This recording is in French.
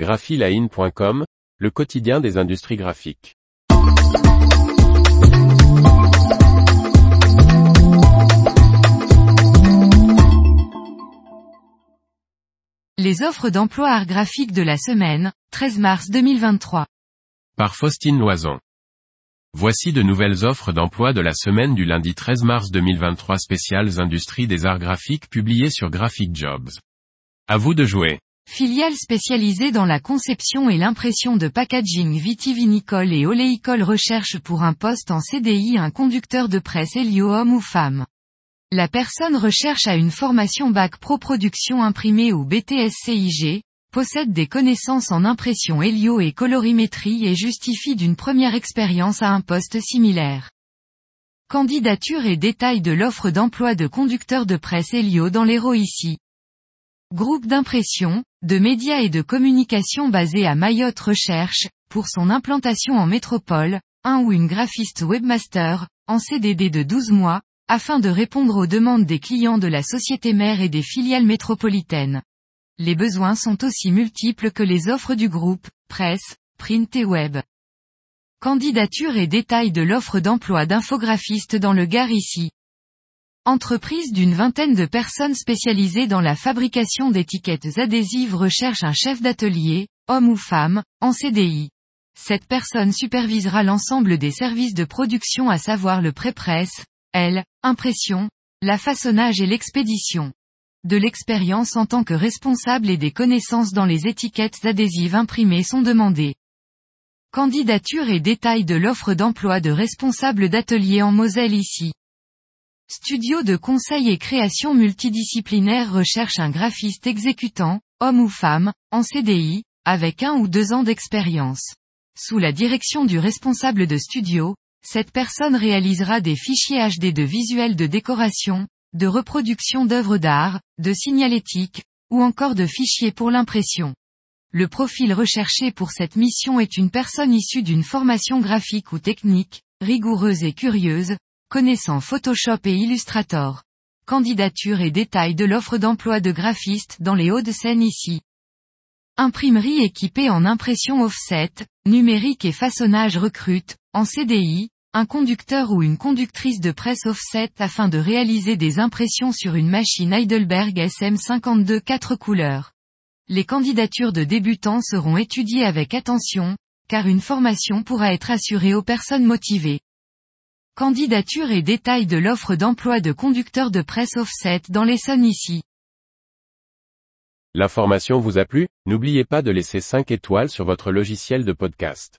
graphiline.com, le quotidien des industries graphiques. Les offres d'emploi art graphique de la semaine, 13 mars 2023. Par Faustine Loison. Voici de nouvelles offres d'emploi de la semaine du lundi 13 mars 2023 spéciales industries des arts graphiques publiées sur Graphic Jobs. À vous de jouer. Filiale spécialisée dans la conception et l'impression de packaging vitivinicole et oléicole recherche pour un poste en CDI un conducteur de presse Helio homme ou femme. La personne recherche à une formation bac pro production imprimée ou BTS CIG, possède des connaissances en impression hélio et colorimétrie et justifie d'une première expérience à un poste similaire. Candidature et détails de l'offre d'emploi de conducteur de presse hélio dans l'Hérault ici. Groupe d'impression, de médias et de communication basé à Mayotte Recherche, pour son implantation en métropole, un ou une graphiste webmaster, en CDD de 12 mois, afin de répondre aux demandes des clients de la société mère et des filiales métropolitaines. Les besoins sont aussi multiples que les offres du groupe, presse, print et web. Candidature et détails de l'offre d'emploi d'infographiste dans le Gard ici. Entreprise d'une vingtaine de personnes spécialisées dans la fabrication d'étiquettes adhésives recherche un chef d'atelier, homme ou femme, en CDI. Cette personne supervisera l'ensemble des services de production à savoir le pré-presse, L, impression, la façonnage et l'expédition. De l'expérience en tant que responsable et des connaissances dans les étiquettes adhésives imprimées sont demandées. Candidature et détails de l'offre d'emploi de responsable d'atelier en Moselle ici. Studio de conseil et création multidisciplinaire recherche un graphiste exécutant, homme ou femme, en CDI, avec un ou deux ans d'expérience. Sous la direction du responsable de studio, cette personne réalisera des fichiers HD de visuels de décoration, de reproduction d'œuvres d'art, de signalétique, ou encore de fichiers pour l'impression. Le profil recherché pour cette mission est une personne issue d'une formation graphique ou technique, rigoureuse et curieuse, connaissant Photoshop et Illustrator. Candidature et détails de l'offre d'emploi de graphiste dans les Hauts-de-Seine ici. Imprimerie équipée en impression offset, numérique et façonnage recrute, en CDI, un conducteur ou une conductrice de presse offset afin de réaliser des impressions sur une machine Heidelberg SM52 4 couleurs. Les candidatures de débutants seront étudiées avec attention, car une formation pourra être assurée aux personnes motivées. Candidature et détails de l'offre d'emploi de conducteur de presse offset dans l'Essonne ici. L'information vous a plu? N'oubliez pas de laisser 5 étoiles sur votre logiciel de podcast.